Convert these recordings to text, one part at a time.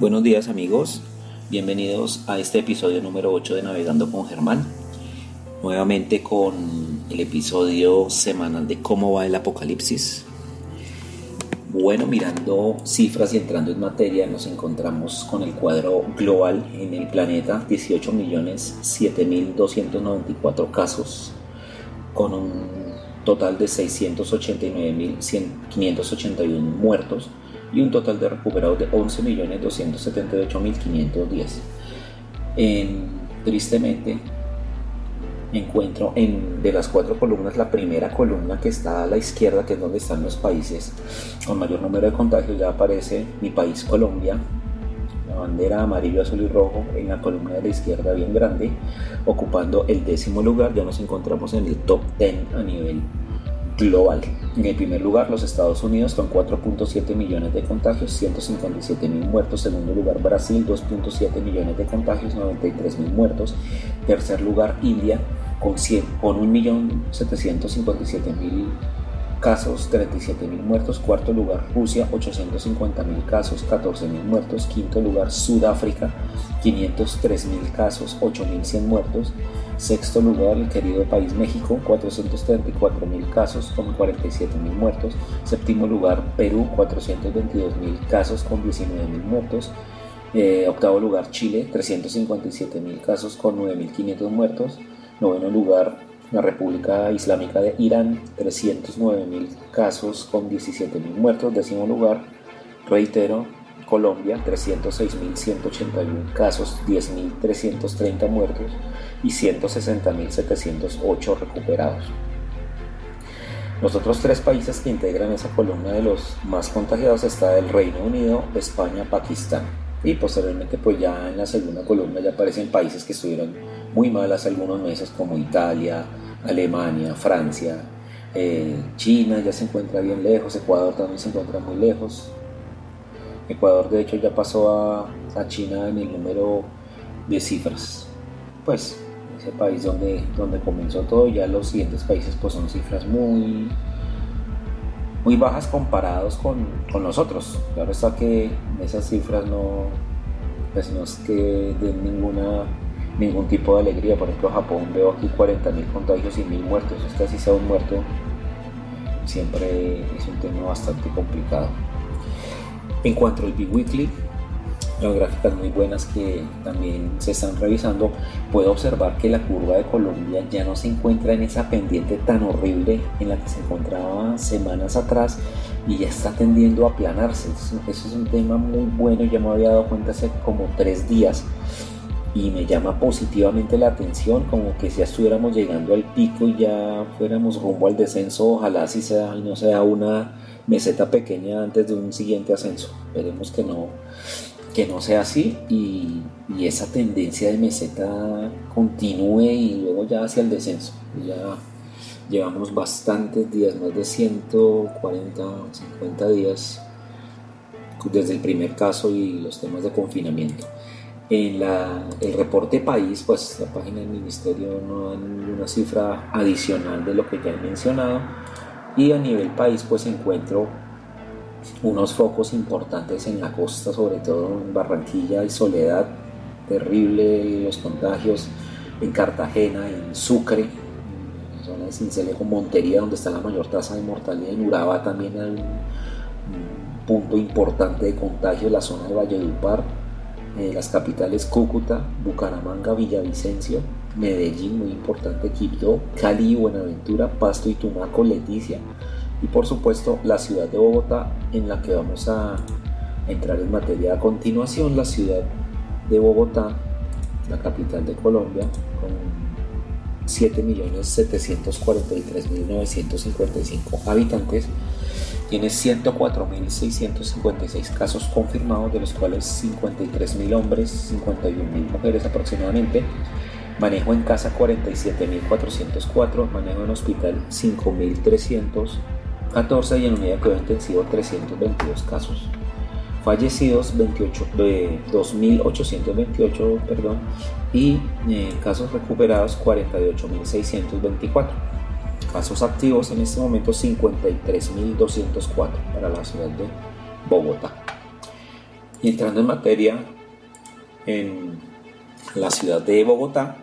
Buenos días amigos, bienvenidos a este episodio número 8 de Navegando con Germán. Nuevamente con el episodio semanal de cómo va el apocalipsis. Bueno, mirando cifras y entrando en materia, nos encontramos con el cuadro global en el planeta, 18 millones 7.294 casos, con un total de 689.581 muertos y un total de recuperados de 11.278.510. Tristemente, encuentro en, de las cuatro columnas la primera columna que está a la izquierda, que es donde están los países con mayor número de contagios, ya aparece mi país Colombia, la bandera amarillo, azul y rojo en la columna de la izquierda bien grande, ocupando el décimo lugar, ya nos encontramos en el top 10 a nivel global. En el primer lugar, los Estados Unidos con 4.7 millones de contagios, 157 mil muertos. Segundo lugar, Brasil, 2.7 millones de contagios, 93 mil muertos. Tercer lugar, India con, con 1.757.000 casos, 37.000 muertos. Cuarto lugar, Rusia, 850.000 casos, 14.000 muertos. Quinto lugar, Sudáfrica, 503.000 casos, 8.100 muertos. Sexto lugar, el querido país México, 434.000 casos con 47.000 muertos. Séptimo lugar, Perú, 422.000 casos con 19.000 muertos. Eh, octavo lugar, Chile, 357.000 casos con 9.500 muertos. Noveno lugar, la República Islámica de Irán, 309.000 casos con 17.000 muertos. Décimo lugar, reitero, Colombia, 306.181 casos, 10.330 muertos y 160.708 recuperados. Los otros tres países que integran esa columna de los más contagiados está el Reino Unido, España, Pakistán. Y posteriormente pues ya en la segunda columna ya aparecen países que estuvieron muy mal hace algunos meses como Italia, Alemania, Francia, eh, China ya se encuentra bien lejos, Ecuador también se encuentra muy lejos, Ecuador de hecho ya pasó a, China en el número de cifras. Pues ese país donde, donde comenzó todo, ya los siguientes países pues son cifras muy, muy bajas comparados con, con nosotros. Claro está que esas cifras no, pues no es que den ninguna, ningún tipo de alegría. Por ejemplo, Japón veo aquí 40.000 contagios y 1.000 muertos. Este así sea un muerto siempre es un tema bastante complicado. En cuanto al B-Weekly, las gráficas muy buenas que también se están revisando, puedo observar que la curva de Colombia ya no se encuentra en esa pendiente tan horrible en la que se encontraba semanas atrás y ya está tendiendo a aplanarse. Eso, es un tema muy bueno, ya me había dado cuenta hace como tres días y me llama positivamente la atención, como que si estuviéramos llegando al pico y ya fuéramos rumbo al descenso, ojalá así sea y no sea una meseta pequeña antes de un siguiente ascenso. Esperemos que no, que no sea así y, esa tendencia de meseta continúe y luego ya hacia el descenso. Ya llevamos bastantes días, más de 140, 50 días desde el primer caso y los temas de confinamiento. En la, el reporte país, pues la página del ministerio no da ninguna cifra adicional de lo que ya he mencionado, y a nivel país pues encuentro unos focos importantes en la costa, sobre todo en Barranquilla y Soledad, terrible los contagios en Cartagena, en Sucre, en zona de Cincelejo, Montería, donde está la mayor tasa de mortalidad, en Urabá también hay un, punto importante de contagio, la zona de Valledupar, eh, las capitales Cúcuta, Bucaramanga, Villavicencio, Medellín, muy importante, Quibdó, Cali, Buenaventura, Pasto y Tumaco, Leticia. Y por supuesto la ciudad de Bogotá en la que vamos a entrar en materia. A continuación, la ciudad de Bogotá, la capital de Colombia, con 7.743.955 habitantes, tiene 104.656 casos confirmados, de los cuales 53.000 hombres, 51.000 mujeres aproximadamente, Manejo en casa 47.404, manejo en hospital 5.314 y en unidad de cuidado intensivo 322 casos. Fallecidos 2.828 perdón, y eh, casos recuperados 48.624. Casos activos en este momento 53.204 para la ciudad de Bogotá. Y entrando en materia, en la ciudad de Bogotá,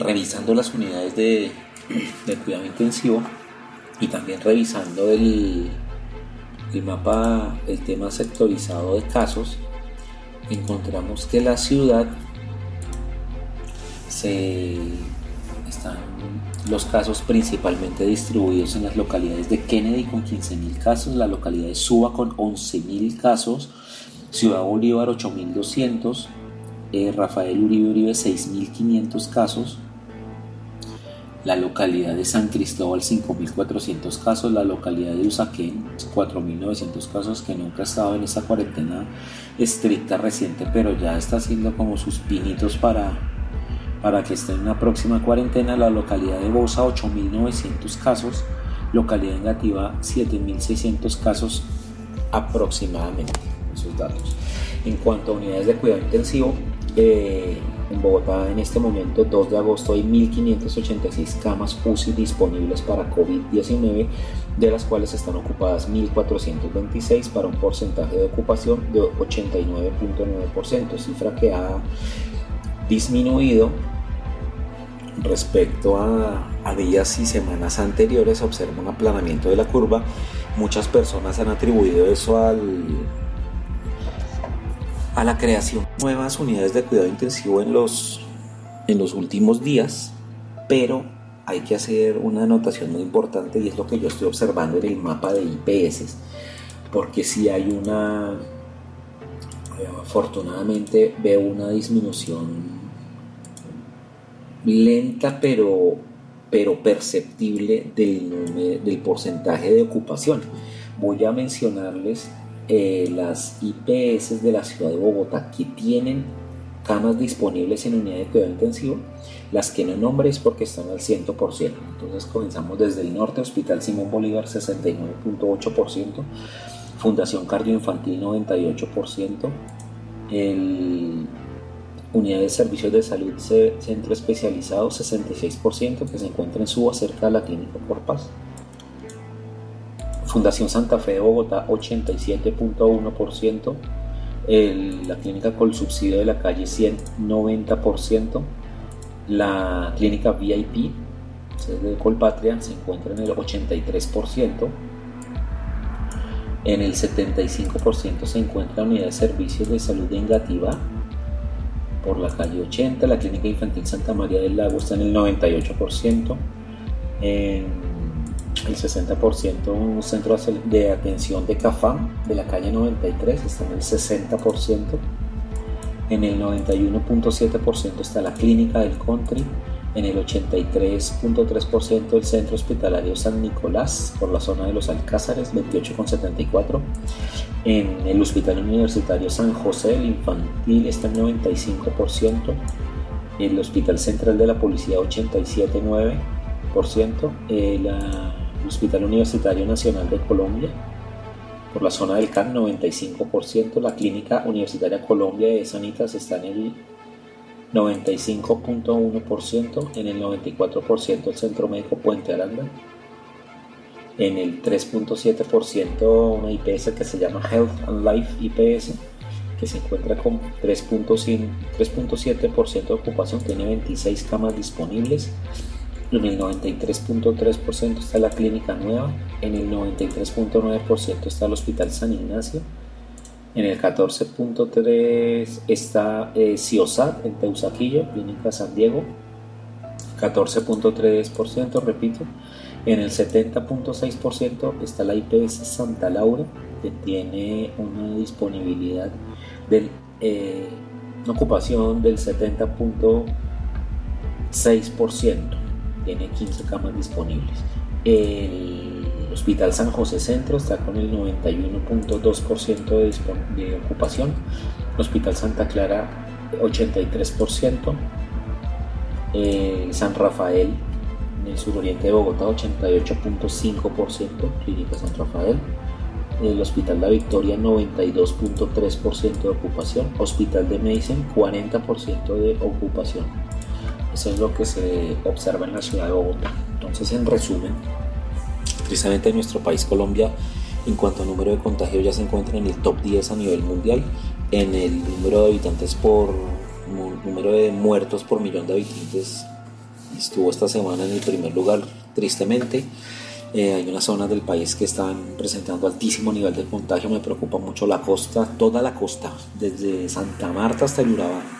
revisando las unidades de, cuidado intensivo y también revisando el, el mapa, el tema sectorizado de casos, encontramos que la ciudad se están los casos principalmente distribuidos en las localidades de Kennedy con 15.000 casos, la localidad de Suba con 11.000 casos, Ciudad Bolívar 8.200, eh, Rafael Uribe Uribe 6.500 casos, la localidad de San Cristóbal 5.400 casos, la localidad de Usaquén 4.900 casos que nunca ha estado en esa cuarentena estricta reciente, pero ya está haciendo como sus pinitos para, para que esté en una próxima cuarentena, la localidad de Bosa 8.900 casos, localidad negativa 7.600 casos aproximadamente, esos datos. En cuanto a unidades de cuidado intensivo, eh, en Bogotá en este momento, 2 de agosto, hay 1.586 camas UCI disponibles para COVID-19, de las cuales están ocupadas 1.426 para un porcentaje de ocupación de 89.9%, cifra que ha disminuido respecto a, a, días y semanas anteriores observa un aplanamiento de la curva. Muchas personas han atribuido eso al, a la creación de nuevas unidades de cuidado intensivo en los, en los últimos días, pero hay que hacer una anotación muy importante y es lo que yo estoy observando en el mapa de IPS, porque si hay una, afortunadamente veo una disminución lenta pero, pero perceptible del, del porcentaje de ocupación. Voy a mencionarles eh, las IPS de la ciudad de Bogotá que tienen camas disponibles en unidad de cuidado intensivo, las que no nombre es porque están al 100%. Entonces comenzamos desde el norte, Hospital Simón Bolívar 69.8%, Fundación Cardioinfantil 98%, el Unidad de Servicios de Salud Centro Especializado 66% que se encuentra en Suba cerca de la Clínica Por Paz. Fundación Santa Fe de Bogotá 87.1%, la clínica con subsidio de la calle 100 90%, la clínica VIP de Colpatria se encuentra en el 83%, en el 75% se encuentra la unidad de servicios de salud de Engativá por la calle 80, la clínica infantil Santa María del Lago está en el 98%, en el 60% un centro de atención de CAFAM de la calle 93 está en el 60%, en el 91.7% está la clínica del country, en el 83.3% el centro hospitalario San Nicolás por la zona de los Alcázares, 28.74%, en el hospital universitario San José, el infantil está en 95%, el hospital central de la policía 87.9%, la Hospital Universitario Nacional de Colombia, por la zona del CAN 95%, la Clínica Universitaria Colombia de Sanitas está en el 95.1%, en el 94% el Centro Médico Puente Aranda, en el 3.7% una IPS que se llama Health and Life IPS, que se encuentra con 3.7% de ocupación, tiene 26 camas disponibles en el 93.3% está la clínica nueva, en el 93.9% está el Hospital San Ignacio, en el 14.3% está eh, CIOSAT en Teusaquillo, Clínica San Diego, 14.3%, repito, en el 70.6% está la IPS Santa Laura, que tiene una disponibilidad de eh, ocupación del 70.6% tiene 15 camas disponibles. El Hospital San José Centro está con el 91.2% de, de ocupación. Hospital Santa Clara 83%. El San Rafael en el suroriente de Bogotá 88.5%. Clínica San Rafael. El Hospital La Victoria 92.3% de ocupación. Hospital de Medicine 40% de ocupación. Eso es lo que se observa en la ciudad de Bogotá. Entonces, en resumen, precisamente en nuestro país Colombia En cuanto a número de contagios ya se encuentra en el top 10 a nivel mundial. En el número de habitantes por número de muertos por millón de habitantes estuvo esta semana en el primer lugar, tristemente. Eh, hay unas zonas del país que están presentando altísimo nivel de contagio. Me preocupa mucho la costa, toda la costa, desde Santa Marta hasta el Urabá.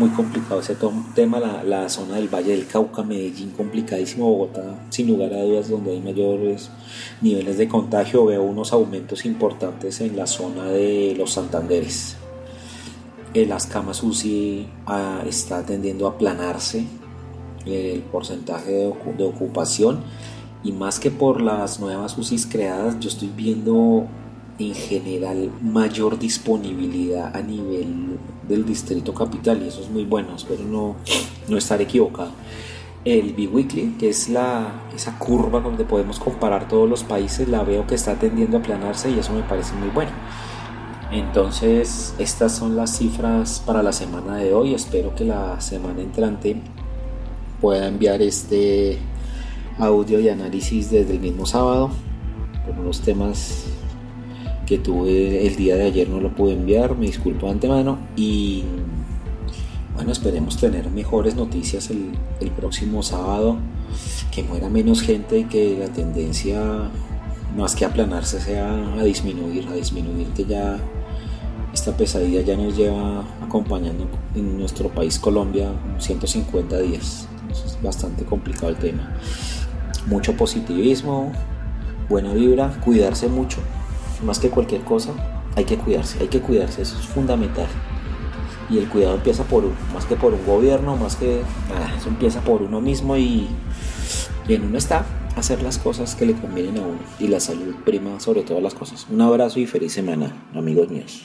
Muy complicado ese tema, la, la, zona del Valle del Cauca, Medellín, complicadísimo, Bogotá, sin lugar a dudas, donde hay mayores niveles de contagio. Veo unos aumentos importantes en la zona de los Santanderes. Eh, las camas UCI ah, está tendiendo a aplanarse el porcentaje de, de, ocupación y más que por las nuevas UCIs creadas yo estoy viendo en general mayor disponibilidad a nivel del distrito capital y eso es muy bueno espero no, no estar equivocado el biweekly que es la, esa curva donde podemos comparar todos los países la veo que está tendiendo a aplanarse y eso me parece muy bueno entonces, estas son las cifras para la semana de hoy. Espero que la semana entrante pueda enviar este audio y análisis desde el mismo sábado. Por unos temas que tuve el día de ayer no lo pude enviar, me disculpo de antemano. Y bueno, esperemos tener mejores noticias el, próximo sábado, que muera menos gente y que la tendencia más que aplanarse sea a disminuir, a disminuir que ya esta pesadilla ya nos lleva acompañando en nuestro país Colombia 150 días. Es bastante complicado el tema. Mucho positivismo, buena vibra, cuidarse mucho. Más que cualquier cosa, hay que cuidarse, hay que cuidarse, eso es fundamental. Y el cuidado empieza por uno, más que por un gobierno, más que nada, eso empieza por uno mismo y, y en uno está hacer las cosas que le convienen a uno y la salud prima sobre todas las cosas. Un abrazo y feliz semana, amigos míos.